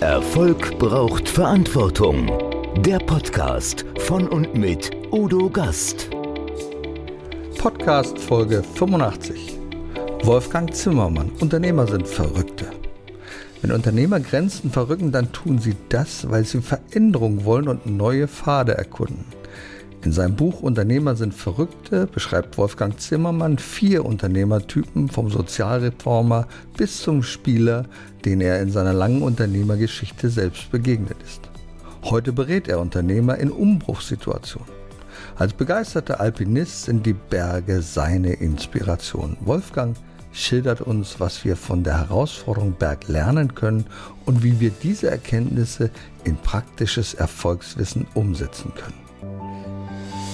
Erfolg braucht Verantwortung. Der Podcast von und mit Udo Gast. Podcast Folge 85. Wolfgang Zimmermann. Unternehmer sind Verrückte. Wenn Unternehmer Grenzen verrücken, dann tun sie das, weil sie Veränderung wollen und neue Pfade erkunden. In seinem Buch Unternehmer sind Verrückte beschreibt Wolfgang Zimmermann vier Unternehmertypen vom Sozialreformer bis zum Spieler, den er in seiner langen Unternehmergeschichte selbst begegnet ist. Heute berät er Unternehmer in Umbruchssituationen. Als begeisterter Alpinist sind die Berge seine Inspiration. Wolfgang schildert uns, was wir von der Herausforderung Berg lernen können und wie wir diese Erkenntnisse in praktisches Erfolgswissen umsetzen können.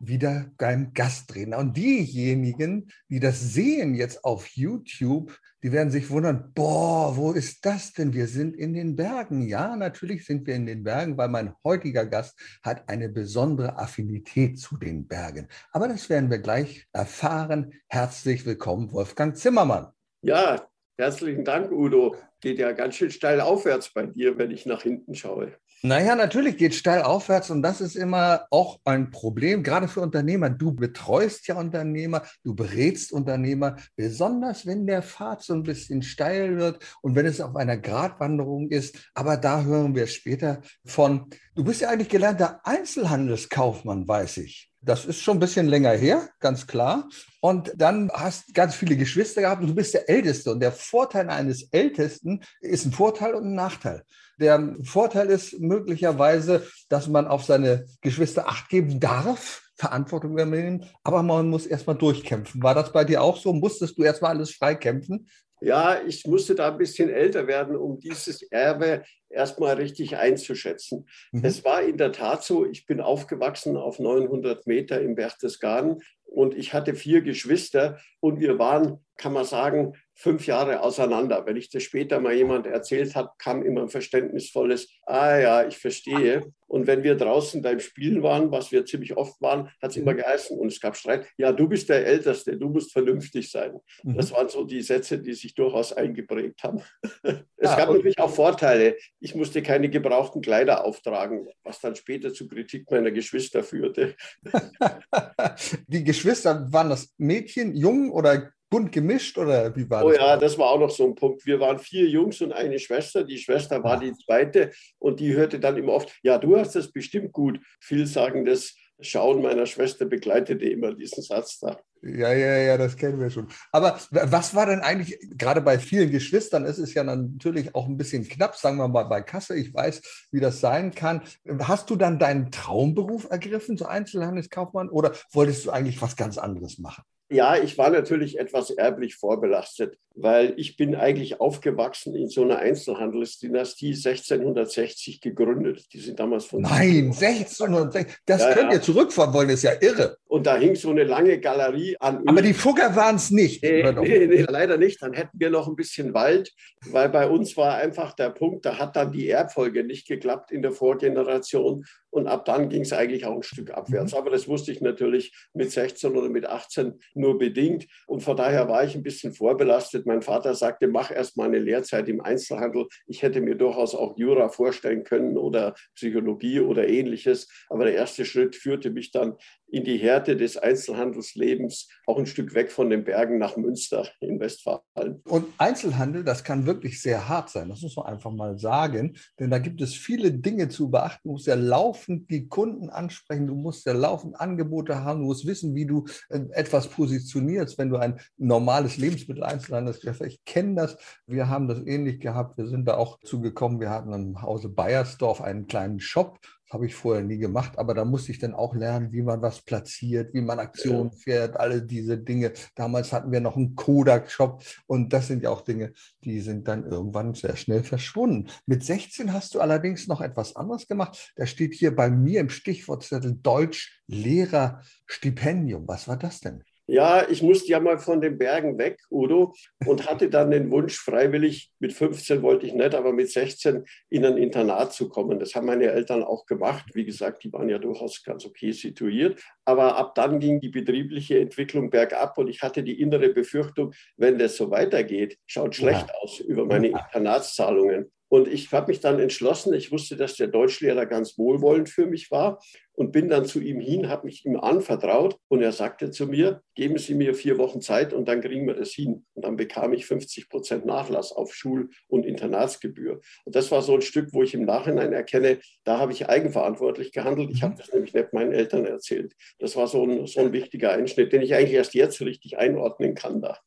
wieder beim Gasttrainer. Und diejenigen, die das sehen jetzt auf YouTube, die werden sich wundern, boah, wo ist das denn? Wir sind in den Bergen. Ja, natürlich sind wir in den Bergen, weil mein heutiger Gast hat eine besondere Affinität zu den Bergen. Aber das werden wir gleich erfahren. Herzlich willkommen, Wolfgang Zimmermann. Ja, herzlichen Dank, Udo. Geht ja ganz schön steil aufwärts bei dir, wenn ich nach hinten schaue. Naja, natürlich geht steil aufwärts und das ist immer auch ein Problem, gerade für Unternehmer. Du betreust ja Unternehmer, du berätst Unternehmer, besonders wenn der Pfad so ein bisschen steil wird und wenn es auf einer Gratwanderung ist. Aber da hören wir später von. Du bist ja eigentlich gelernter Einzelhandelskaufmann, weiß ich. Das ist schon ein bisschen länger her, ganz klar. Und dann hast ganz viele Geschwister gehabt und du bist der Älteste. Und der Vorteil eines Ältesten ist ein Vorteil und ein Nachteil. Der Vorteil ist möglicherweise, dass man auf seine Geschwister Acht geben darf, Verantwortung übernehmen, aber man muss erstmal durchkämpfen. War das bei dir auch so? Musstest du erstmal alles freikämpfen? Ja, ich musste da ein bisschen älter werden, um dieses Erbe erstmal richtig einzuschätzen. Mhm. Es war in der Tat so, ich bin aufgewachsen auf 900 Meter im Berchtesgaden und ich hatte vier Geschwister und wir waren, kann man sagen, fünf Jahre auseinander. Wenn ich das später mal jemand erzählt habe, kam immer ein verständnisvolles, ah ja, ich verstehe. Und wenn wir draußen beim Spielen waren, was wir ziemlich oft waren, hat es immer geheißen und es gab Streit, ja, du bist der Älteste, du musst vernünftig sein. Mhm. Das waren so die Sätze, die sich durchaus eingeprägt haben. es ja, gab natürlich auch Vorteile. Ich musste keine gebrauchten Kleider auftragen, was dann später zu Kritik meiner Geschwister führte. die Geschwister, waren das Mädchen, Jungen oder bunt gemischt oder wie war oh das? Oh ja, das war auch noch so ein Punkt. Wir waren vier Jungs und eine Schwester. Die Schwester war die zweite und die hörte dann immer oft, ja, du hast das bestimmt gut. Vielsagendes Schauen meiner Schwester begleitete immer diesen Satz da. Ja, ja, ja, das kennen wir schon. Aber was war denn eigentlich, gerade bei vielen Geschwistern ist es ja natürlich auch ein bisschen knapp, sagen wir mal bei Kasse, ich weiß, wie das sein kann. Hast du dann deinen Traumberuf ergriffen, so Einzelhandelskaufmann, oder wolltest du eigentlich was ganz anderes machen? Ja, ich war natürlich etwas erblich vorbelastet, weil ich bin eigentlich aufgewachsen in so einer Einzelhandelsdynastie 1660 gegründet. Die sind damals von... Nein, 1660, das ja, könnt ja. ihr zurückfahren wollen, ist ja irre. Und da hing so eine lange Galerie an. Aber die Fugger waren es nicht. Nee, nee, nee, leider nicht. Dann hätten wir noch ein bisschen Wald, weil bei uns war einfach der Punkt, da hat dann die Erbfolge nicht geklappt in der Vorgeneration. Und ab dann ging es eigentlich auch ein Stück abwärts. Mhm. Aber das wusste ich natürlich mit 16 oder mit 18 nur bedingt. Und von daher war ich ein bisschen vorbelastet. Mein Vater sagte, mach erst mal eine Lehrzeit im Einzelhandel. Ich hätte mir durchaus auch Jura vorstellen können oder Psychologie oder ähnliches. Aber der erste Schritt führte mich dann in die Härte des Einzelhandelslebens, auch ein Stück weg von den Bergen nach Münster in Westfalen. Und Einzelhandel, das kann wirklich sehr hart sein, das muss man einfach mal sagen, denn da gibt es viele Dinge zu beachten. Du musst ja laufend die Kunden ansprechen, du musst ja laufend Angebote haben, du musst wissen, wie du äh, etwas positionierst, wenn du ein normales Lebensmitteleinzelhandel hast. Ich kenne das, wir haben das ähnlich gehabt, wir sind da auch zugekommen, wir hatten im Hause Bayersdorf einen kleinen Shop habe ich vorher nie gemacht, aber da musste ich dann auch lernen, wie man was platziert, wie man Aktionen fährt, alle diese Dinge. Damals hatten wir noch einen Kodak-Shop und das sind ja auch Dinge, die sind dann irgendwann sehr schnell verschwunden. Mit 16 hast du allerdings noch etwas anderes gemacht. Da steht hier bei mir im Stichwortzettel Deutsch Lehrerstipendium. Was war das denn? Ja, ich musste ja mal von den Bergen weg, Udo, und hatte dann den Wunsch, freiwillig, mit 15 wollte ich nicht, aber mit 16 in ein Internat zu kommen. Das haben meine Eltern auch gemacht. Wie gesagt, die waren ja durchaus ganz okay situiert. Aber ab dann ging die betriebliche Entwicklung bergab und ich hatte die innere Befürchtung, wenn das so weitergeht, schaut schlecht ja. aus über meine Internatszahlungen. Und ich habe mich dann entschlossen, ich wusste, dass der Deutschlehrer ganz wohlwollend für mich war und bin dann zu ihm hin, habe mich ihm anvertraut und er sagte zu mir, geben Sie mir vier Wochen Zeit und dann kriegen wir das hin. Und dann bekam ich 50 Prozent Nachlass auf Schul- und Internatsgebühr. Und das war so ein Stück, wo ich im Nachhinein erkenne, da habe ich eigenverantwortlich gehandelt. Ich habe mhm. das nämlich nicht meinen Eltern erzählt. Das war so ein, so ein wichtiger Einschnitt, den ich eigentlich erst jetzt richtig einordnen kann da.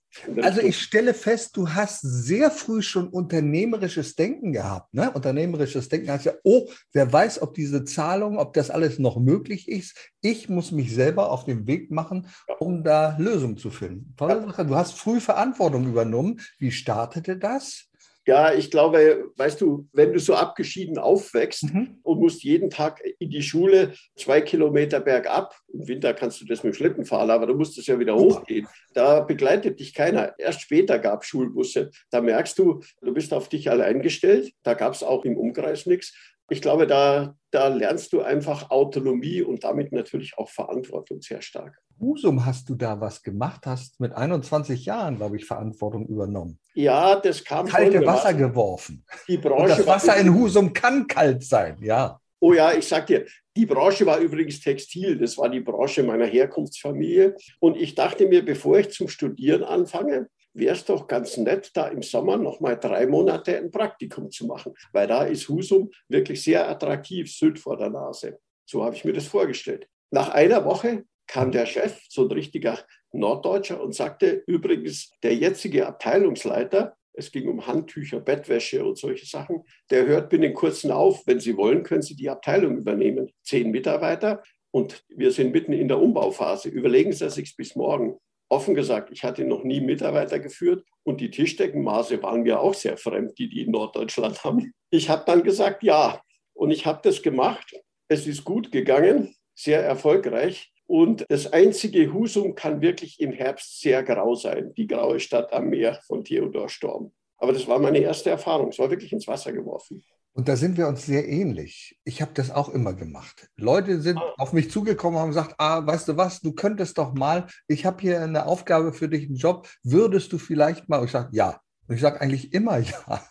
Also ich stelle fest, du hast sehr früh schon unternehmerisches Denken gehabt. Ne? Unternehmerisches Denken heißt ja, oh, wer weiß, ob diese Zahlung, ob das alles noch möglich ist. Ich muss mich selber auf den Weg machen, um da Lösungen zu finden. Tolle Sache. Du hast früh Verantwortung übernommen. Wie startete das? Ja, ich glaube, weißt du, wenn du so abgeschieden aufwächst mhm. und musst jeden Tag in die Schule zwei Kilometer bergab, im Winter kannst du das mit dem Schlitten fahren, aber du musst es ja wieder hochgehen. Da begleitet dich keiner. Erst später gab es Schulbusse. Da merkst du, du bist auf dich allein gestellt. Da gab es auch im Umkreis nichts. Ich glaube, da, da lernst du einfach Autonomie und damit natürlich auch Verantwortung sehr stark. Husum hast du da was gemacht, hast mit 21 Jahren, glaube ich, Verantwortung übernommen. Ja, das kam Kalte Wasser geworfen. Die Branche das Wasser in Husum kann kalt sein, ja. Oh ja, ich sag dir, die Branche war übrigens Textil. Das war die Branche meiner Herkunftsfamilie. Und ich dachte mir, bevor ich zum Studieren anfange, wäre es doch ganz nett, da im Sommer noch mal drei Monate ein Praktikum zu machen, weil da ist Husum wirklich sehr attraktiv, Süd vor der Nase. So habe ich mir das vorgestellt. Nach einer Woche kam der Chef, so ein richtiger Norddeutscher, und sagte, übrigens, der jetzige Abteilungsleiter, es ging um Handtücher, Bettwäsche und solche Sachen, der hört binnen kurzen auf. Wenn Sie wollen, können Sie die Abteilung übernehmen. Zehn Mitarbeiter und wir sind mitten in der Umbauphase. Überlegen Sie sich bis morgen. Offen gesagt, ich hatte noch nie Mitarbeiter geführt und die Tischdeckenmaße waren mir auch sehr fremd, die die in Norddeutschland haben. Ich habe dann gesagt, ja. Und ich habe das gemacht. Es ist gut gegangen, sehr erfolgreich. Und das einzige Husum kann wirklich im Herbst sehr grau sein, die graue Stadt am Meer von Theodor Storm. Aber das war meine erste Erfahrung. Es war wirklich ins Wasser geworfen. Und da sind wir uns sehr ähnlich. Ich habe das auch immer gemacht. Leute sind ah. auf mich zugekommen und haben gesagt, ah, weißt du was, du könntest doch mal, ich habe hier eine Aufgabe für dich, einen Job, würdest du vielleicht mal? Und ich sage, ja. Und ich sage eigentlich immer ja.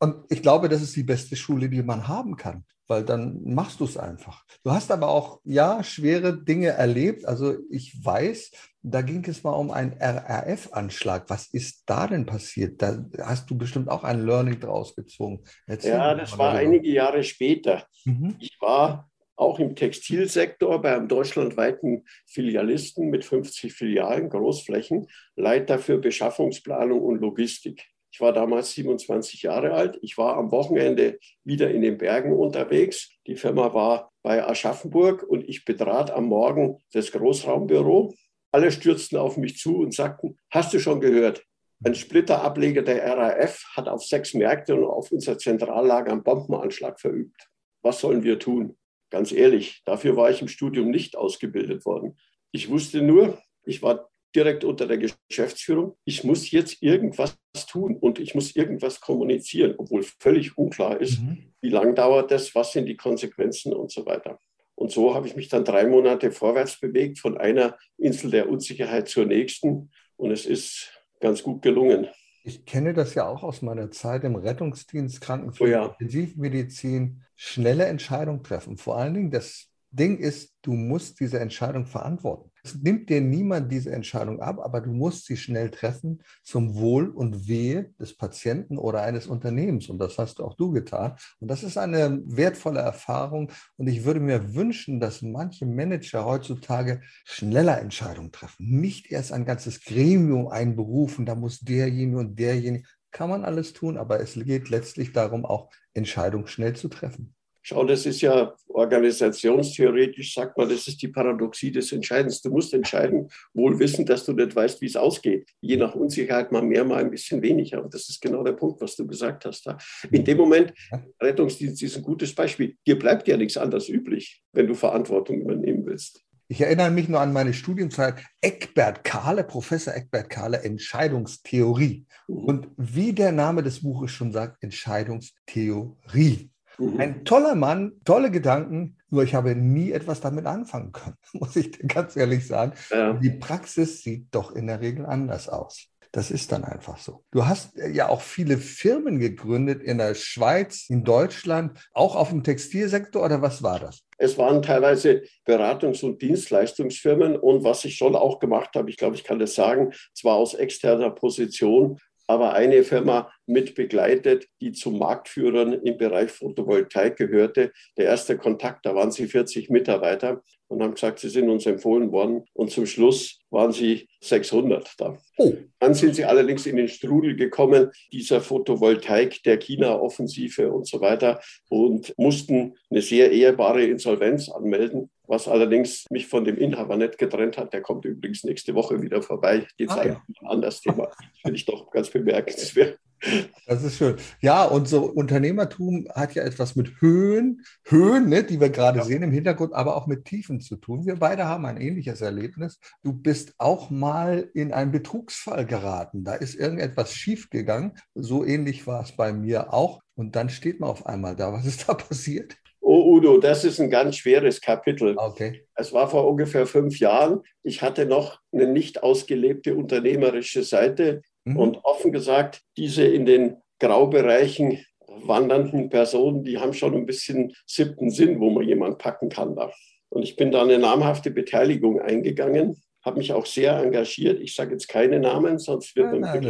Und ich glaube, das ist die beste Schule, die man haben kann weil dann machst du es einfach. Du hast aber auch, ja, schwere Dinge erlebt. Also ich weiß, da ging es mal um einen RRF-Anschlag. Was ist da denn passiert? Da hast du bestimmt auch ein Learning draus gezogen. Erzähl ja, das war darüber. einige Jahre später. Mhm. Ich war auch im Textilsektor bei einem deutschlandweiten Filialisten mit 50 Filialen, Großflächen, Leiter für Beschaffungsplanung und Logistik. Ich war damals 27 Jahre alt. Ich war am Wochenende wieder in den Bergen unterwegs. Die Firma war bei Aschaffenburg und ich betrat am Morgen das Großraumbüro. Alle stürzten auf mich zu und sagten, hast du schon gehört? Ein Splitterableger der RAF hat auf sechs Märkte und auf unser Zentrallager einen Bombenanschlag verübt. Was sollen wir tun? Ganz ehrlich, dafür war ich im Studium nicht ausgebildet worden. Ich wusste nur, ich war direkt unter der Geschäftsführung, ich muss jetzt irgendwas tun und ich muss irgendwas kommunizieren, obwohl völlig unklar ist, mhm. wie lange dauert das, was sind die Konsequenzen und so weiter. Und so habe ich mich dann drei Monate vorwärts bewegt, von einer Insel der Unsicherheit zur nächsten. Und es ist ganz gut gelungen. Ich kenne das ja auch aus meiner Zeit im Rettungsdienst, Krankenpflege, oh ja. Intensivmedizin. Schnelle Entscheidungen treffen. Vor allen Dingen, das Ding ist, du musst diese Entscheidung verantworten. Es nimmt dir niemand diese Entscheidung ab, aber du musst sie schnell treffen zum Wohl und Wehe des Patienten oder eines Unternehmens. Und das hast auch du getan. Und das ist eine wertvolle Erfahrung. Und ich würde mir wünschen, dass manche Manager heutzutage schneller Entscheidungen treffen. Nicht erst ein ganzes Gremium einberufen, da muss derjenige und derjenige. Kann man alles tun, aber es geht letztlich darum, auch Entscheidungen schnell zu treffen. Schau, das ist ja organisationstheoretisch, sagt man, das ist die Paradoxie des Entscheidens. Du musst entscheiden, wohl wissen, dass du nicht weißt, wie es ausgeht. Je nach Unsicherheit mal mehr, mal ein bisschen weniger. Und das ist genau der Punkt, was du gesagt hast. In dem Moment, Rettungsdienst ist ein gutes Beispiel. Dir bleibt ja nichts anderes übrig, wenn du Verantwortung übernehmen willst. Ich erinnere mich nur an meine Studienzeit. Eckbert Kahle, Professor Eckbert Kahle, Entscheidungstheorie. Mhm. Und wie der Name des Buches schon sagt, Entscheidungstheorie. Mhm. Ein toller Mann, tolle Gedanken, nur ich habe nie etwas damit anfangen können, muss ich dir ganz ehrlich sagen. Ja. Die Praxis sieht doch in der Regel anders aus. Das ist dann einfach so. Du hast äh, ja auch viele Firmen gegründet in der Schweiz, in Deutschland, auch auf dem Textilsektor oder was war das? Es waren teilweise Beratungs- und Dienstleistungsfirmen und was ich schon auch gemacht habe, ich glaube, ich kann das sagen, zwar aus externer Position, aber eine Firma mit begleitet, die zu Marktführern im Bereich Photovoltaik gehörte. Der erste Kontakt, da waren sie 40 Mitarbeiter und haben gesagt, sie sind uns empfohlen worden. Und zum Schluss waren sie 600 da. Oh. Dann sind sie allerdings in den Strudel gekommen, dieser Photovoltaik, der China-Offensive und so weiter, und mussten eine sehr ehrbare Insolvenz anmelden, was allerdings mich von dem Inhaber nicht getrennt hat. Der kommt übrigens nächste Woche wieder vorbei. Jetzt ah, ja. ein anderes Thema. Finde ich doch ganz bemerkenswert. Das ist schön. Ja, und so Unternehmertum hat ja etwas mit Höhen, Höhen, ne, die wir gerade ja. sehen im Hintergrund, aber auch mit Tiefen zu tun. Wir beide haben ein ähnliches Erlebnis. Du bist auch mal in einen Betrugsfall geraten. Da ist irgendetwas schiefgegangen. So ähnlich war es bei mir auch. Und dann steht man auf einmal da. Was ist da passiert? Oh, Udo, das ist ein ganz schweres Kapitel. Okay. Es war vor ungefähr fünf Jahren. Ich hatte noch eine nicht ausgelebte unternehmerische Seite. Mhm. Und offen gesagt, diese in den Graubereichen wandernden Personen, die haben schon ein bisschen siebten Sinn, wo man jemanden packen kann da. Und ich bin da eine namhafte Beteiligung eingegangen, habe mich auch sehr engagiert. Ich sage jetzt keine Namen, sonst wird man nein,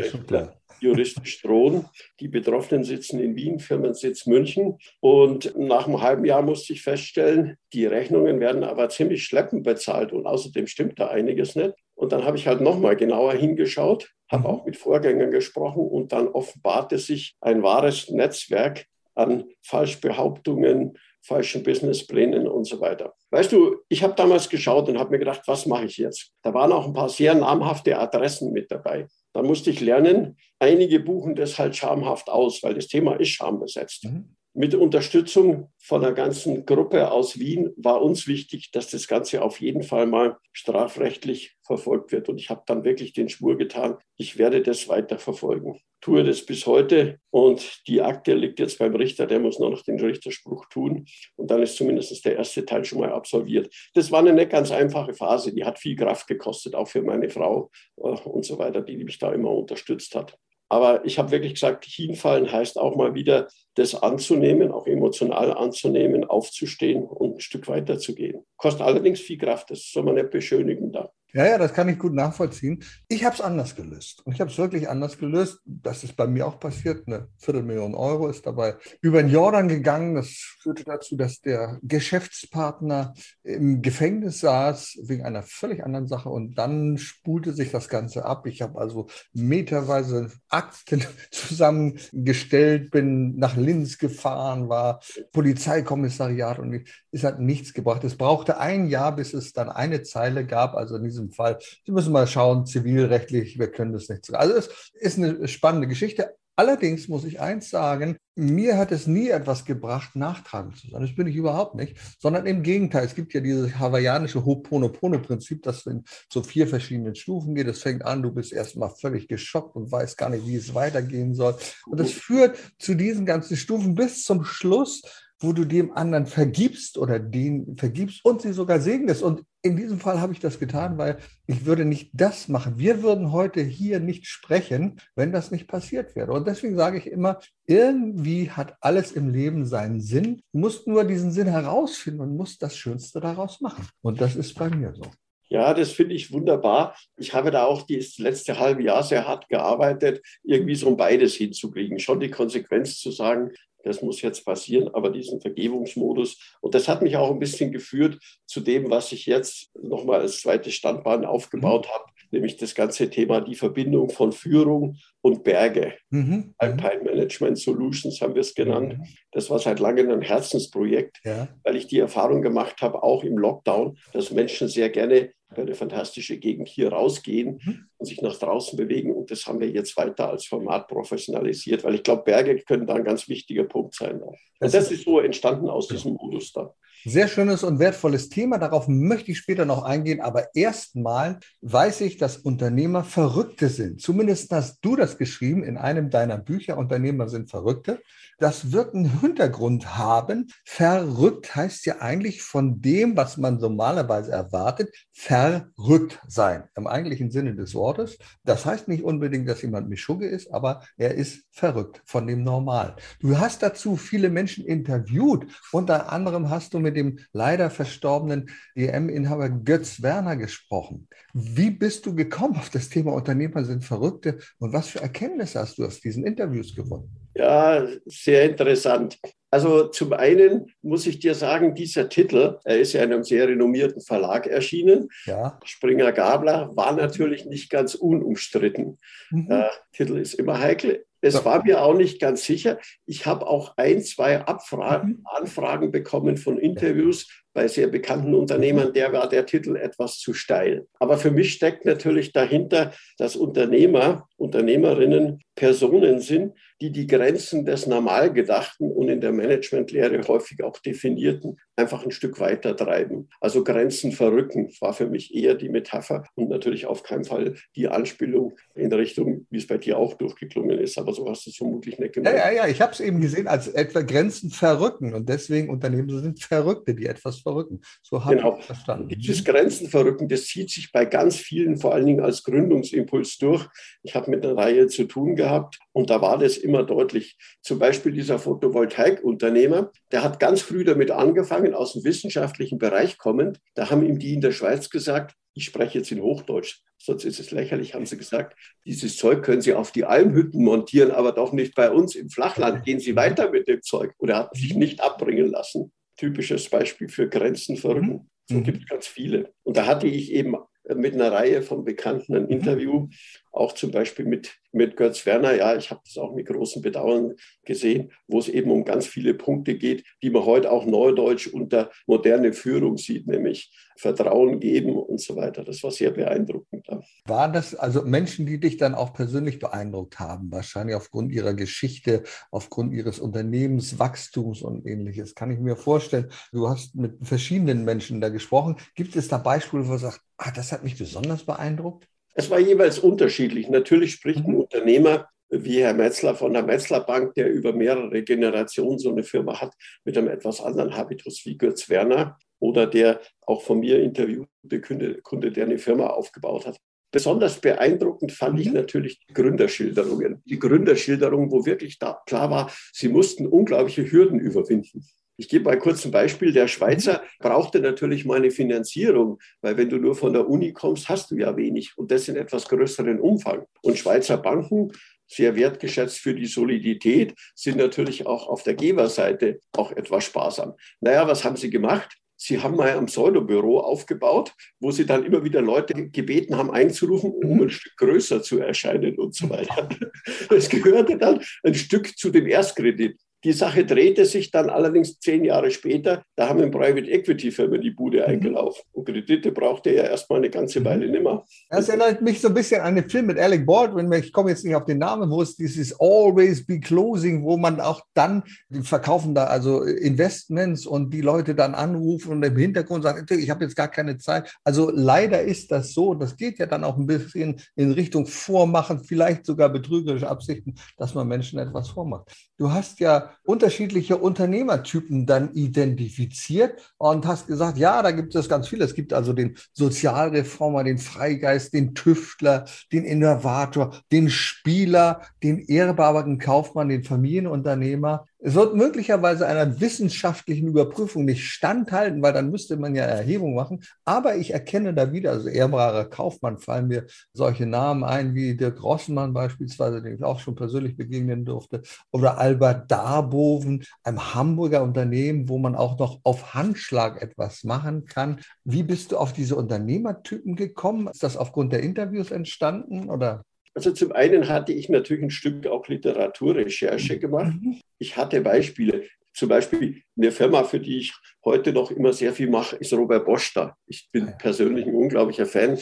juristisch drohen. Die Betroffenen sitzen in Wien, Firmensitz München. Und nach einem halben Jahr musste ich feststellen, die Rechnungen werden aber ziemlich schleppend bezahlt und außerdem stimmt da einiges nicht. Und dann habe ich halt nochmal genauer hingeschaut, habe mhm. auch mit Vorgängern gesprochen und dann offenbarte sich ein wahres Netzwerk an Falschbehauptungen, falschen Businessplänen und so weiter. Weißt du, ich habe damals geschaut und habe mir gedacht, was mache ich jetzt? Da waren auch ein paar sehr namhafte Adressen mit dabei. Da musste ich lernen, einige buchen das halt schamhaft aus, weil das Thema ist schambesetzt. Mhm mit Unterstützung von einer ganzen Gruppe aus Wien war uns wichtig, dass das Ganze auf jeden Fall mal strafrechtlich verfolgt wird. Und ich habe dann wirklich den Schwur getan, ich werde das weiter verfolgen. Tue das bis heute und die Akte liegt jetzt beim Richter, der muss nur noch den Richterspruch tun. Und dann ist zumindest der erste Teil schon mal absolviert. Das war eine nicht ganz einfache Phase, die hat viel Kraft gekostet, auch für meine Frau äh, und so weiter, die mich da immer unterstützt hat. Aber ich habe wirklich gesagt, hinfallen heißt auch mal wieder, das anzunehmen, auch emotional anzunehmen, aufzustehen und ein Stück weiter zu gehen. Kostet allerdings viel Kraft, das soll man nicht beschönigen da. Ja, ja, das kann ich gut nachvollziehen. Ich habe es anders gelöst. Und ich habe es wirklich anders gelöst. Das ist bei mir auch passiert. Eine Viertelmillion Euro ist dabei über den Jordan gegangen. Das führte dazu, dass der Geschäftspartner im Gefängnis saß wegen einer völlig anderen Sache. Und dann spulte sich das Ganze ab. Ich habe also meterweise Akten zusammengestellt, bin nach Linz gefahren, war Polizeikommissariat und es hat nichts gebracht. Es brauchte ein Jahr, bis es dann eine Zeile gab. Also in diesem diesem Fall. Sie müssen mal schauen, zivilrechtlich, wir können das nicht. Also es ist eine spannende Geschichte. Allerdings muss ich eins sagen, mir hat es nie etwas gebracht, nachtragend zu sein. Das bin ich überhaupt nicht, sondern im Gegenteil. Es gibt ja dieses hawaiianische Ho'oponopono-Prinzip, das in so vier verschiedenen Stufen geht. Es fängt an, du bist erstmal völlig geschockt und weißt gar nicht, wie es weitergehen soll. Und es führt zu diesen ganzen Stufen bis zum Schluss, wo du dem anderen vergibst oder den vergibst und sie sogar segnest. Und in diesem Fall habe ich das getan, weil ich würde nicht das machen. Wir würden heute hier nicht sprechen, wenn das nicht passiert wäre. Und deswegen sage ich immer, irgendwie hat alles im Leben seinen Sinn. Du musst nur diesen Sinn herausfinden und musst das Schönste daraus machen. Und das ist bei mir so. Ja, das finde ich wunderbar. Ich habe da auch das letzte halbe Jahr sehr hart gearbeitet, irgendwie so um beides hinzukriegen. Schon die Konsequenz zu sagen, das muss jetzt passieren, aber diesen Vergebungsmodus. Und das hat mich auch ein bisschen geführt zu dem, was ich jetzt nochmal als zweites Standbein aufgebaut mhm. habe, nämlich das ganze Thema, die Verbindung von Führung und Berge. Mhm. Alpine Management Solutions haben wir es genannt. Mhm. Das war seit langem ein Herzensprojekt, ja. weil ich die Erfahrung gemacht habe, auch im Lockdown, dass Menschen sehr gerne eine fantastische Gegend hier rausgehen. Mhm und sich nach draußen bewegen. Und das haben wir jetzt weiter als Format professionalisiert, weil ich glaube, Berge können da ein ganz wichtiger Punkt sein. Und das, das ist so entstanden aus diesem Modus da. Sehr schönes und wertvolles Thema. Darauf möchte ich später noch eingehen. Aber erstmal weiß ich, dass Unternehmer Verrückte sind. Zumindest hast du das geschrieben in einem deiner Bücher. Unternehmer sind Verrückte. Das wird einen Hintergrund haben. Verrückt heißt ja eigentlich von dem, was man normalerweise erwartet, verrückt sein. Im eigentlichen Sinne des Wortes. Das heißt nicht unbedingt, dass jemand Mischugge ist, aber er ist verrückt von dem Normal. Du hast dazu viele Menschen interviewt. Unter anderem hast du mit mit dem leider verstorbenen DM-Inhaber Götz Werner gesprochen. Wie bist du gekommen auf das Thema Unternehmer sind Verrückte und was für Erkenntnisse hast du aus diesen Interviews gewonnen? Ja, sehr interessant. Also zum einen muss ich dir sagen, dieser Titel, er ist ja in einem sehr renommierten Verlag erschienen. Ja. Springer Gabler war natürlich nicht ganz unumstritten. Mhm. Der äh, Titel ist immer heikel. Es war mir auch nicht ganz sicher. Ich habe auch ein, zwei Abfragen, mhm. Anfragen bekommen von Interviews bei sehr bekannten Unternehmern. Der war der Titel etwas zu steil. Aber für mich steckt natürlich dahinter, dass Unternehmer, Unternehmerinnen Personen sind, die die Grenzen des Normalgedachten und in der Managementlehre häufig auch definierten, einfach ein Stück weiter treiben. Also Grenzen verrücken war für mich eher die Metapher und natürlich auf keinen Fall die Anspielung in der Richtung, wie es bei dir auch durchgeklungen ist. Aber so hast du es vermutlich nicht gemacht. Ja, ja, ja. Ich habe es eben gesehen als etwa Grenzen verrücken und deswegen Unternehmen sind Verrückte, die etwas verrücken. So habe genau. ich verstanden. Dieses Grenzenverrücken, das zieht sich bei ganz vielen, vor allen Dingen als Gründungsimpuls durch. Ich habe mit einer Reihe zu tun gehabt und da war das immer deutlich. Zum Beispiel dieser Photovoltaikunternehmer, der hat ganz früh damit angefangen, aus dem wissenschaftlichen Bereich kommend. Da haben ihm die in der Schweiz gesagt, ich spreche jetzt in Hochdeutsch, sonst ist es lächerlich, haben sie gesagt. Dieses Zeug können Sie auf die Almhütten montieren, aber doch nicht bei uns im Flachland. Gehen Sie weiter mit dem Zeug. Und er hat sich nicht abbringen lassen. Typisches Beispiel für Grenzenverrückung. Mhm. So mhm. gibt es ganz viele. Und da hatte ich eben mit einer Reihe von Bekannten ein mhm. Interview, auch zum Beispiel mit, mit Götz Werner. Ja, ich habe das auch mit großem Bedauern gesehen, wo es eben um ganz viele Punkte geht, die man heute auch neudeutsch unter moderne Führung sieht, nämlich Vertrauen geben und so weiter. Das war sehr beeindruckend. Waren das also Menschen, die dich dann auch persönlich beeindruckt haben, wahrscheinlich aufgrund ihrer Geschichte, aufgrund ihres Unternehmenswachstums und ähnliches? Kann ich mir vorstellen. Du hast mit verschiedenen Menschen da gesprochen. Gibt es da Beispiele, wo du sagst, ah, das hat mich besonders beeindruckt? Es war jeweils unterschiedlich. Natürlich spricht ein mhm. Unternehmer wie Herr Metzler von der Metzler Bank, der über mehrere Generationen so eine Firma hat, mit einem etwas anderen Habitus wie Götz Werner oder der auch von mir interviewte Kunde, Kunde der eine Firma aufgebaut hat. Besonders beeindruckend fand ich mhm. natürlich die Gründerschilderungen. Die Gründerschilderungen, wo wirklich klar war, sie mussten unglaubliche Hürden überwinden. Ich gebe mal kurz ein Beispiel. Der Schweizer mhm. brauchte natürlich mal eine Finanzierung, weil wenn du nur von der Uni kommst, hast du ja wenig und das in etwas größeren Umfang. Und Schweizer Banken, sehr wertgeschätzt für die Solidität, sind natürlich auch auf der Geberseite auch etwas sparsam. Naja, was haben sie gemacht? Sie haben mal ein Pseudobüro aufgebaut, wo Sie dann immer wieder Leute gebeten haben, einzurufen, um mhm. ein Stück größer zu erscheinen und so weiter. Es gehörte dann ein Stück zu dem Erstkredit. Die Sache drehte sich dann allerdings zehn Jahre später. Da haben in Private Equity Firmen die Bude mhm. eingelaufen. Und Kredite brauchte er erstmal eine ganze Weile mhm. nimmer. Das erinnert mich so ein bisschen an den Film mit Alec Baldwin. Ich komme jetzt nicht auf den Namen, wo es dieses Always Be Closing, wo man auch dann, die verkaufen da also Investments und die Leute dann anrufen und im Hintergrund sagen, ich habe jetzt gar keine Zeit. Also leider ist das so. Das geht ja dann auch ein bisschen in Richtung Vormachen, vielleicht sogar betrügerische Absichten, dass man Menschen etwas vormacht. Du hast ja unterschiedliche Unternehmertypen dann identifiziert und hast gesagt, ja, da gibt es ganz viele. Es gibt also den Sozialreformer, den Freigeist, den Tüftler, den Innovator, den Spieler, den ehrbareren Kaufmann, den Familienunternehmer, es wird möglicherweise einer wissenschaftlichen Überprüfung nicht standhalten, weil dann müsste man ja Erhebung machen. Aber ich erkenne da wieder, also ehrbarer Kaufmann fallen mir solche Namen ein wie Dirk Rossmann beispielsweise, den ich auch schon persönlich begegnen durfte, oder Albert Darboven, einem Hamburger Unternehmen, wo man auch noch auf Handschlag etwas machen kann. Wie bist du auf diese Unternehmertypen gekommen? Ist das aufgrund der Interviews entstanden oder? Also zum einen hatte ich natürlich ein Stück auch Literaturrecherche mhm. gemacht. Ich hatte Beispiele. Zum Beispiel eine Firma, für die ich heute noch immer sehr viel mache, ist Robert Bosch da. Ich bin persönlich ein unglaublicher Fan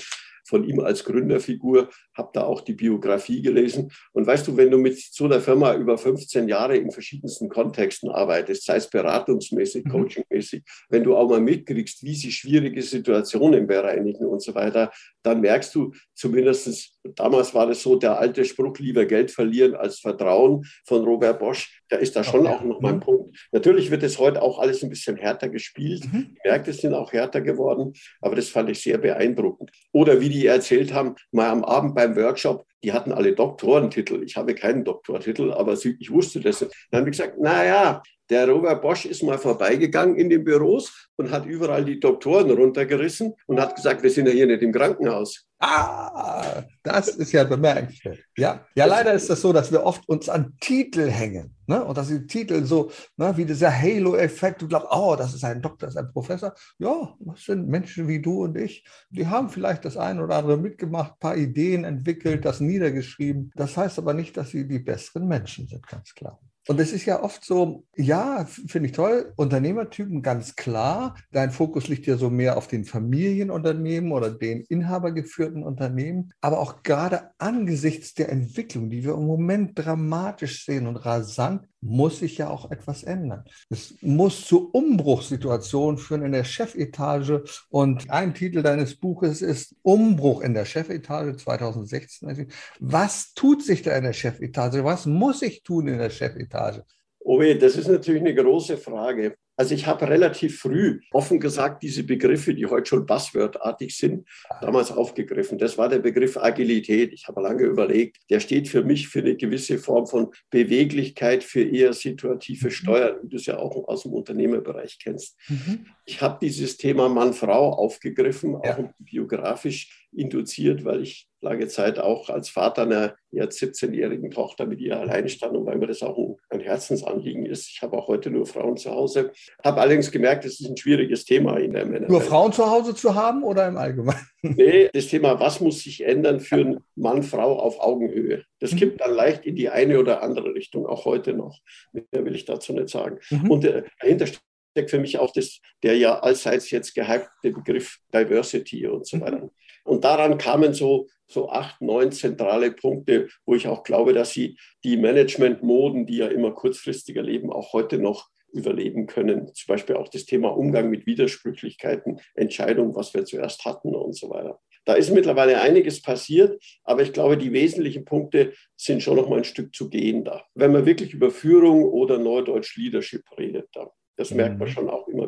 von ihm als Gründerfigur, habe da auch die Biografie gelesen. Und weißt du, wenn du mit so einer Firma über 15 Jahre in verschiedensten Kontexten arbeitest, sei es beratungsmäßig, mhm. coachingmäßig, wenn du auch mal mitkriegst, wie sie schwierige Situationen bereinigen und so weiter, dann merkst du zumindest, damals war das so, der alte Spruch, lieber Geld verlieren als Vertrauen von Robert Bosch, da ist da schon okay. auch noch mein mhm. Punkt. Natürlich wird es heute auch alles ein bisschen härter gespielt. Mhm. Die Märkte sind auch härter geworden, aber das fand ich sehr beeindruckend. Oder wie die erzählt haben, mal am Abend beim Workshop, die hatten alle Doktorentitel. Ich habe keinen Doktortitel, aber ich wusste das. Dann habe ich gesagt, naja, der Robert Bosch ist mal vorbeigegangen in den Büros und hat überall die Doktoren runtergerissen und hat gesagt, wir sind ja hier nicht im Krankenhaus. Ah, das ist ja bemerkenswert. Ja, ja leider ist das so, dass wir oft uns an Titel hängen. Ne? Und dass die Titel so, ne, wie dieser Halo-Effekt, du glaubst, oh, das ist ein Doktor, das ist ein Professor. Ja, das sind Menschen wie du und ich. Die haben vielleicht das eine oder andere mitgemacht, ein paar Ideen entwickelt, das niedergeschrieben. Das heißt aber nicht, dass sie die besseren Menschen sind, ganz klar. Und es ist ja oft so, ja, finde ich toll, Unternehmertypen ganz klar. Dein Fokus liegt ja so mehr auf den Familienunternehmen oder den inhabergeführten Unternehmen. Aber auch gerade angesichts der Entwicklung, die wir im Moment dramatisch sehen und rasant, muss sich ja auch etwas ändern. Es muss zu Umbruchssituationen führen in der Chefetage. Und ein Titel deines Buches ist Umbruch in der Chefetage 2016. Was tut sich da in der Chefetage? Was muss ich tun in der Chefetage? Owe, das ist natürlich eine große Frage. Also ich habe relativ früh, offen gesagt, diese Begriffe, die heute schon buzzwordartig sind, damals aufgegriffen. Das war der Begriff Agilität. Ich habe lange überlegt, der steht für mich für eine gewisse Form von Beweglichkeit, für eher situative mhm. Steuern, wie du es ja auch aus dem Unternehmerbereich kennst. Mhm. Ich habe dieses Thema Mann-Frau aufgegriffen, auch ja. biografisch induziert, weil ich lange Zeit auch als Vater einer jetzt 17-jährigen Tochter mit ihr alleine stand und weil mir das auch ein Herzensanliegen ist. Ich habe auch heute nur Frauen zu Hause. Habe allerdings gemerkt, es ist ein schwieriges Thema in der Männer. Nur Frauen zu Hause zu haben oder im Allgemeinen? Nee, das Thema, was muss sich ändern für einen Mann, Frau auf Augenhöhe? Das mhm. kippt dann leicht in die eine oder andere Richtung, auch heute noch. Mehr will ich dazu nicht sagen. Mhm. Und äh, dahinter steckt für mich auch das, der ja allseits jetzt gehypte Begriff Diversity und so mhm. weiter. Und daran kamen so, so acht, neun zentrale Punkte, wo ich auch glaube, dass sie die Management-Moden, die ja immer kurzfristiger leben, auch heute noch überleben können. Zum Beispiel auch das Thema Umgang mit Widersprüchlichkeiten, Entscheidung, was wir zuerst hatten und so weiter. Da ist mittlerweile einiges passiert, aber ich glaube, die wesentlichen Punkte sind schon noch mal ein Stück zu gehen da. Wenn man wirklich über Führung oder Neudeutsch Leadership redet, da. Das merkt man mhm. schon auch immer wieder.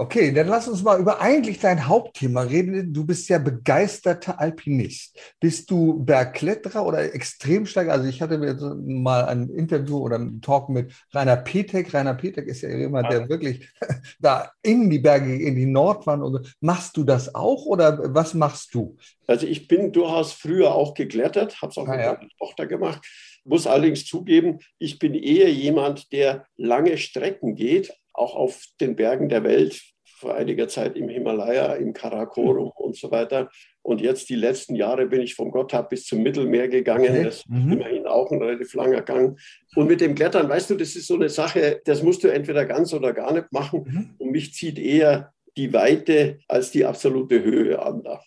Okay, dann lass uns mal über eigentlich dein Hauptthema reden. Du bist ja begeisterter Alpinist. Bist du Bergkletterer oder Extremsteiger? Also ich hatte mir mal ein Interview oder einen Talk mit Rainer Petek. Rainer Petek ist ja jemand, der wirklich da in die Berge, in die Nordwand. Und machst du das auch oder was machst du? Also ich bin durchaus früher auch geklettert, habe es auch ah, mit ja. meiner Tochter gemacht. Muss allerdings zugeben, ich bin eher jemand, der lange Strecken geht auch auf den Bergen der Welt, vor einiger Zeit im Himalaya, im Karakorum mhm. und so weiter. Und jetzt die letzten Jahre bin ich vom Gotthard bis zum Mittelmeer gegangen. Okay. Das ist mhm. immerhin auch ein relativ langer Gang. Und mit dem Klettern, weißt du, das ist so eine Sache, das musst du entweder ganz oder gar nicht machen. Mhm. Und mich zieht eher die Weite als die absolute Höhe an. Da.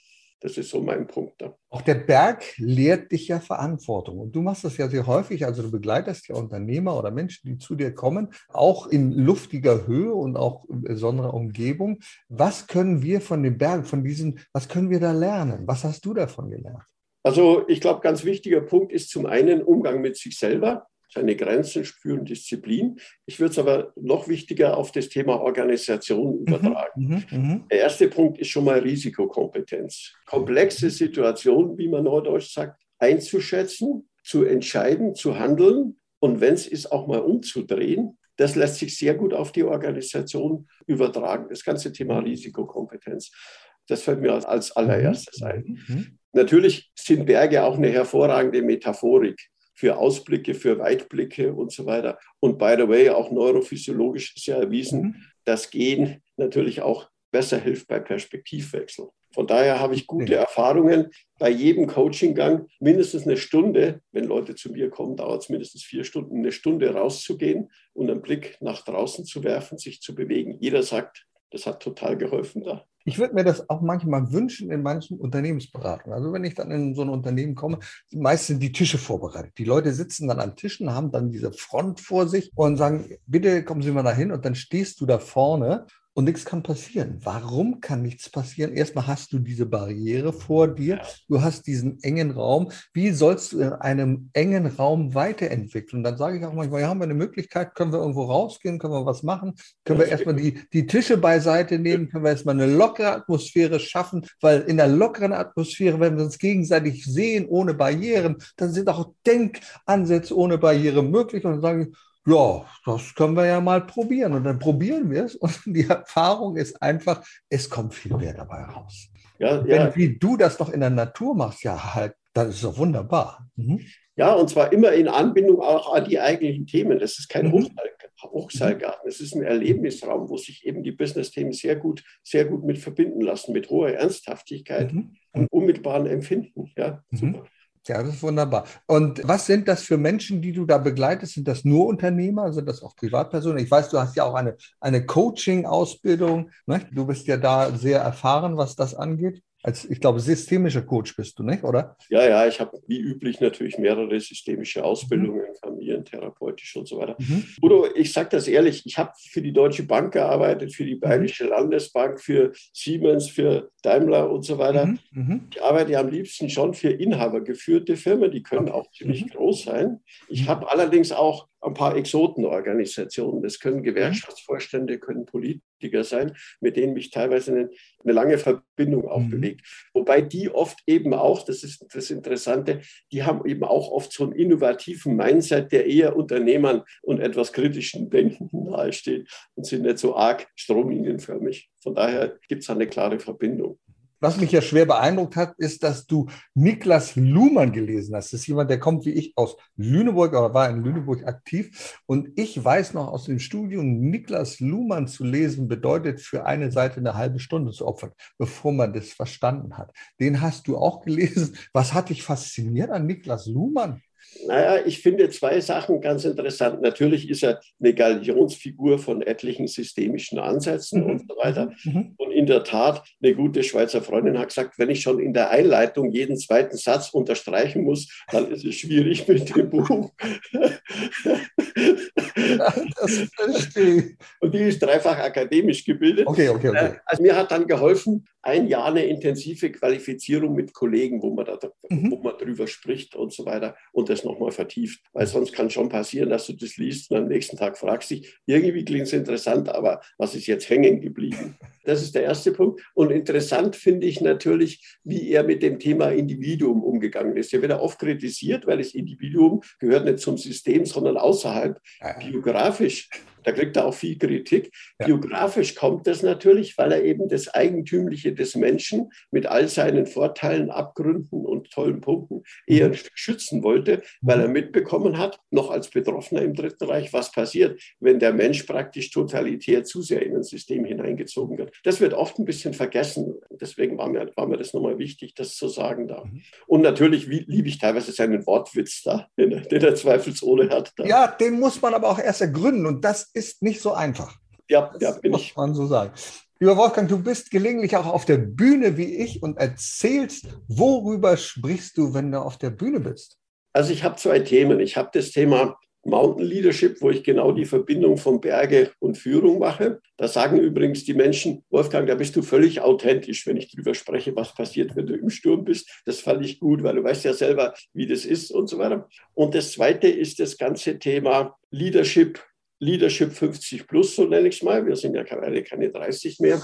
Das ist so mein Punkt da. Auch der Berg lehrt dich ja Verantwortung. Und du machst das ja sehr häufig. Also du begleitest ja Unternehmer oder Menschen, die zu dir kommen, auch in luftiger Höhe und auch in besonderer Umgebung. Was können wir von dem Berg, von diesen, was können wir da lernen? Was hast du davon gelernt? Also ich glaube, ganz wichtiger Punkt ist zum einen Umgang mit sich selber seine Grenzen spüren, Disziplin. Ich würde es aber noch wichtiger auf das Thema Organisation mhm, übertragen. Mhm, mh, Der erste Punkt ist schon mal Risikokompetenz. Komplexe Situationen, wie man neudeutsch sagt, einzuschätzen, zu entscheiden, zu handeln und wenn es ist, auch mal umzudrehen. Das lässt sich sehr gut auf die Organisation übertragen, das ganze Thema Risikokompetenz. Das fällt mir als allererstes mhm, ein. Mhm. Natürlich sind Berge auch eine hervorragende Metaphorik für Ausblicke, für Weitblicke und so weiter. Und by the way, auch neurophysiologisch ist ja erwiesen, mhm. dass Gehen natürlich auch besser hilft bei Perspektivwechsel. Von daher habe ich gute Erfahrungen. Bei jedem Coachinggang mindestens eine Stunde, wenn Leute zu mir kommen, dauert es mindestens vier Stunden, eine Stunde rauszugehen und einen Blick nach draußen zu werfen, sich zu bewegen. Jeder sagt, das hat total geholfen da. Ich würde mir das auch manchmal wünschen in manchen Unternehmensberatungen. Also wenn ich dann in so ein Unternehmen komme, meist sind die Tische vorbereitet. Die Leute sitzen dann an Tischen, haben dann diese Front vor sich und sagen, bitte kommen Sie mal dahin und dann stehst du da vorne und nichts kann passieren. Warum kann nichts passieren? Erstmal hast du diese Barriere vor dir, du hast diesen engen Raum. Wie sollst du in einem engen Raum weiterentwickeln? dann sage ich auch manchmal, ja, haben wir eine Möglichkeit, können wir irgendwo rausgehen, können wir was machen, können wir erstmal die, die Tische beiseite nehmen, können wir erstmal eine lockere Atmosphäre schaffen, weil in der lockeren Atmosphäre, wenn wir uns gegenseitig sehen, ohne Barrieren, dann sind auch Denkansätze ohne Barriere möglich. Und dann sage ich, ja, das können wir ja mal probieren. Und dann probieren wir es. Und die Erfahrung ist einfach, es kommt viel mehr dabei raus. Ja, Wenn ja. wie du das doch in der Natur machst, ja, halt, dann ist es doch wunderbar. Mhm. Ja, und zwar immer in Anbindung auch an die eigentlichen Themen. Das ist kein mhm. Hochseilgarten. Es ist ein Erlebnisraum, wo sich eben die Business-Themen sehr gut, sehr gut mit verbinden lassen, mit hoher Ernsthaftigkeit mhm. und unmittelbaren Empfinden. Ja, mhm. super. Ja, das ist wunderbar. Und was sind das für Menschen, die du da begleitest? Sind das nur Unternehmer? Sind das auch Privatpersonen? Ich weiß, du hast ja auch eine, eine Coaching-Ausbildung. Ne? Du bist ja da sehr erfahren, was das angeht als, ich glaube, systemischer Coach bist du, nicht, oder? Ja, ja, ich habe wie üblich natürlich mehrere systemische Ausbildungen, mhm. familientherapeutisch und so weiter. Mhm. Udo, ich sage das ehrlich, ich habe für die Deutsche Bank gearbeitet, für die Bayerische Landesbank, für Siemens, für Daimler und so weiter. Mhm. mhm. Ich arbeite am liebsten schon für inhabergeführte Firmen, die können auch ziemlich mhm. groß sein. Ich mhm. habe allerdings auch ein paar Exotenorganisationen. Das können mhm. Gewerkschaftsvorstände, können Politiker sein, mit denen mich teilweise eine, eine lange Verbindung auch mhm. bewegt. Wobei die oft eben auch, das ist das Interessante, die haben eben auch oft so einen innovativen Mindset, der eher Unternehmern und etwas kritischen Denken nahesteht und sind nicht so arg stromlinienförmig. Von daher gibt es eine klare Verbindung. Was mich ja schwer beeindruckt hat, ist, dass du Niklas Luhmann gelesen hast. Das ist jemand, der kommt wie ich aus Lüneburg oder war in Lüneburg aktiv. Und ich weiß noch aus dem Studium, Niklas Luhmann zu lesen bedeutet für eine Seite eine halbe Stunde zu opfern, bevor man das verstanden hat. Den hast du auch gelesen. Was hat dich fasziniert an Niklas Luhmann? Naja, ich finde zwei Sachen ganz interessant. Natürlich ist er eine Galionsfigur von etlichen systemischen Ansätzen mhm. und so weiter. Mhm. Und in der Tat, eine gute Schweizer Freundin hat gesagt, wenn ich schon in der Einleitung jeden zweiten Satz unterstreichen muss, dann ist es schwierig mit dem Buch. das verstehe Und die ist dreifach akademisch gebildet. Okay, okay, okay. Äh, also mir hat dann geholfen, ein Jahr eine intensive Qualifizierung mit Kollegen, wo man, da, mhm. wo man drüber spricht und so weiter und das nochmal vertieft. Weil sonst kann schon passieren, dass du das liest und am nächsten Tag fragst dich, irgendwie klingt es interessant, aber was ist jetzt hängen geblieben? Das ist der erste Punkt. Und interessant finde ich natürlich, wie er mit dem Thema Individuum umgegangen ist. Er wird oft kritisiert, weil das Individuum gehört nicht zum System, sondern außerhalb. Biografisch da kriegt er auch viel Kritik. Ja. Biografisch kommt das natürlich, weil er eben das Eigentümliche des Menschen mit all seinen Vorteilen, Abgründen und tollen Punkten eher mhm. schützen wollte, weil er mhm. mitbekommen hat, noch als Betroffener im Dritten Reich, was passiert, wenn der Mensch praktisch totalitär zu sehr in ein System hineingezogen wird. Das wird oft ein bisschen vergessen. Deswegen war mir, war mir das nochmal wichtig, das zu sagen da. Mhm. Und natürlich liebe ich teilweise seinen Wortwitz da, den, den er zweifelsohne hat. Da. Ja, den muss man aber auch erst ergründen. Und das ist nicht so einfach. Ja, ja bin muss ich. man so sagen. Lieber Wolfgang, du bist gelegentlich auch auf der Bühne wie ich und erzählst, worüber sprichst du, wenn du auf der Bühne bist? Also ich habe zwei Themen. Ich habe das Thema Mountain Leadership, wo ich genau die Verbindung von Berge und Führung mache. Da sagen übrigens die Menschen, Wolfgang, da bist du völlig authentisch, wenn ich darüber spreche, was passiert, wenn du im Sturm bist. Das fand ich gut, weil du weißt ja selber, wie das ist und so weiter. Und das Zweite ist das ganze Thema Leadership Leadership 50 plus, so nenne ich es mal. Wir sind ja keine, keine 30 mehr.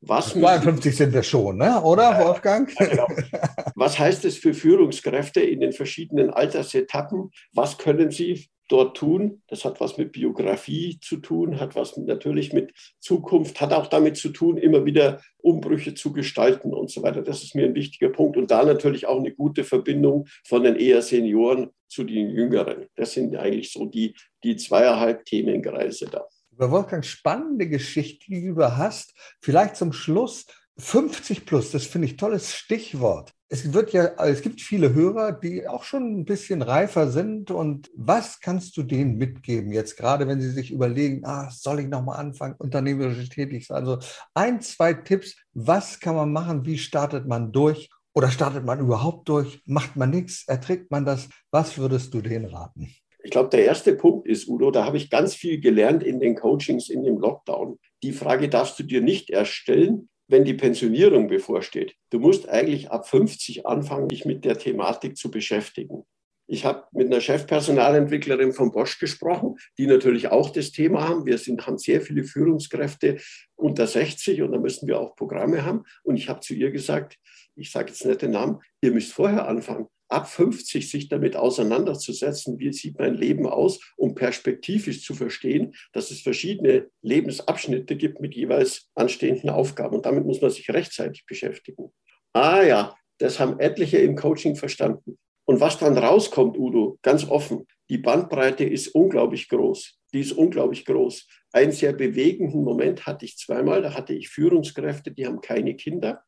Was 52 sind wir schon, ne? oder Wolfgang? Ja, genau. Was heißt es für Führungskräfte in den verschiedenen Altersetappen? Was können sie dort tun. Das hat was mit Biografie zu tun, hat was natürlich mit Zukunft, hat auch damit zu tun, immer wieder Umbrüche zu gestalten und so weiter. Das ist mir ein wichtiger Punkt. Und da natürlich auch eine gute Verbindung von den eher Senioren zu den Jüngeren. Das sind eigentlich so die, die zweieinhalb Themenkreise da. Über Wolfgang, spannende Geschichte, die du hast. Vielleicht zum Schluss 50 plus, das finde ich tolles Stichwort. Es wird ja, es gibt viele Hörer, die auch schon ein bisschen reifer sind. Und was kannst du denen mitgeben jetzt, gerade wenn sie sich überlegen, ah, soll ich nochmal anfangen, unternehmerisch tätig sein? Also ein, zwei Tipps, was kann man machen, wie startet man durch? Oder startet man überhaupt durch? Macht man nichts? Erträgt man das? Was würdest du denen raten? Ich glaube, der erste Punkt ist, Udo, da habe ich ganz viel gelernt in den Coachings in dem Lockdown. Die Frage darfst du dir nicht erst stellen, wenn die Pensionierung bevorsteht. Du musst eigentlich ab 50 anfangen, dich mit der Thematik zu beschäftigen. Ich habe mit einer Chefpersonalentwicklerin von Bosch gesprochen, die natürlich auch das Thema haben. Wir sind, haben sehr viele Führungskräfte unter 60 und da müssen wir auch Programme haben. Und ich habe zu ihr gesagt, ich sage jetzt nicht den Namen, ihr müsst vorher anfangen ab 50 sich damit auseinanderzusetzen, wie sieht mein Leben aus, um perspektivisch zu verstehen, dass es verschiedene Lebensabschnitte gibt mit jeweils anstehenden Aufgaben. Und damit muss man sich rechtzeitig beschäftigen. Ah ja, das haben etliche im Coaching verstanden. Und was dann rauskommt, Udo, ganz offen, die Bandbreite ist unglaublich groß. Die ist unglaublich groß. Einen sehr bewegenden Moment hatte ich zweimal. Da hatte ich Führungskräfte, die haben keine Kinder.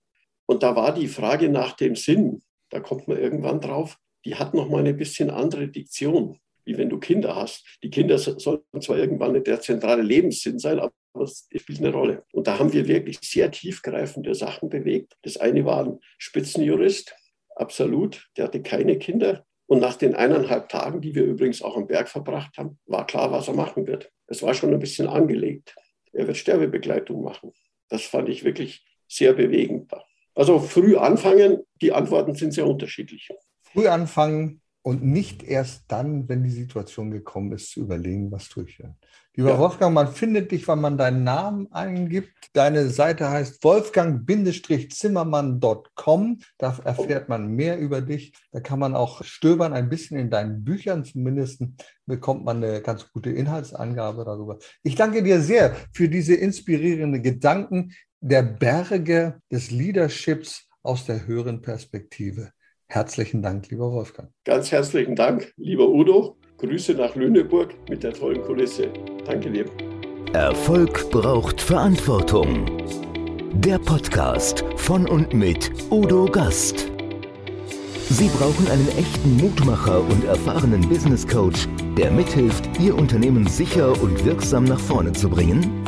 Und da war die Frage nach dem Sinn da kommt man irgendwann drauf, die hat noch mal eine bisschen andere Diktion, wie wenn du Kinder hast. Die Kinder sollten zwar irgendwann der zentrale Lebenssinn sein, aber es spielt eine Rolle. Und da haben wir wirklich sehr tiefgreifende Sachen bewegt. Das eine war ein Spitzenjurist, absolut, der hatte keine Kinder. Und nach den eineinhalb Tagen, die wir übrigens auch am Berg verbracht haben, war klar, was er machen wird. Es war schon ein bisschen angelegt. Er wird Sterbebegleitung machen. Das fand ich wirklich sehr bewegend. Also früh anfangen, die Antworten sind sehr unterschiedlich. Früh anfangen und nicht erst dann, wenn die Situation gekommen ist, zu überlegen, was tue ich denn. Lieber ja. Wolfgang, man findet dich, wenn man deinen Namen eingibt. Deine Seite heißt wolfgang-zimmermann.com. Da erfährt man mehr über dich. Da kann man auch stöbern, ein bisschen in deinen Büchern zumindest bekommt man eine ganz gute Inhaltsangabe darüber. Ich danke dir sehr für diese inspirierenden Gedanken der Berge des Leaderships aus der höheren Perspektive. Herzlichen Dank, lieber Wolfgang. Ganz herzlichen Dank, lieber Udo. Grüße nach Lüneburg mit der tollen Kulisse. Danke dir. Erfolg braucht Verantwortung. Der Podcast von und mit Udo Gast. Sie brauchen einen echten Mutmacher und erfahrenen Business Coach, der mithilft, Ihr Unternehmen sicher und wirksam nach vorne zu bringen?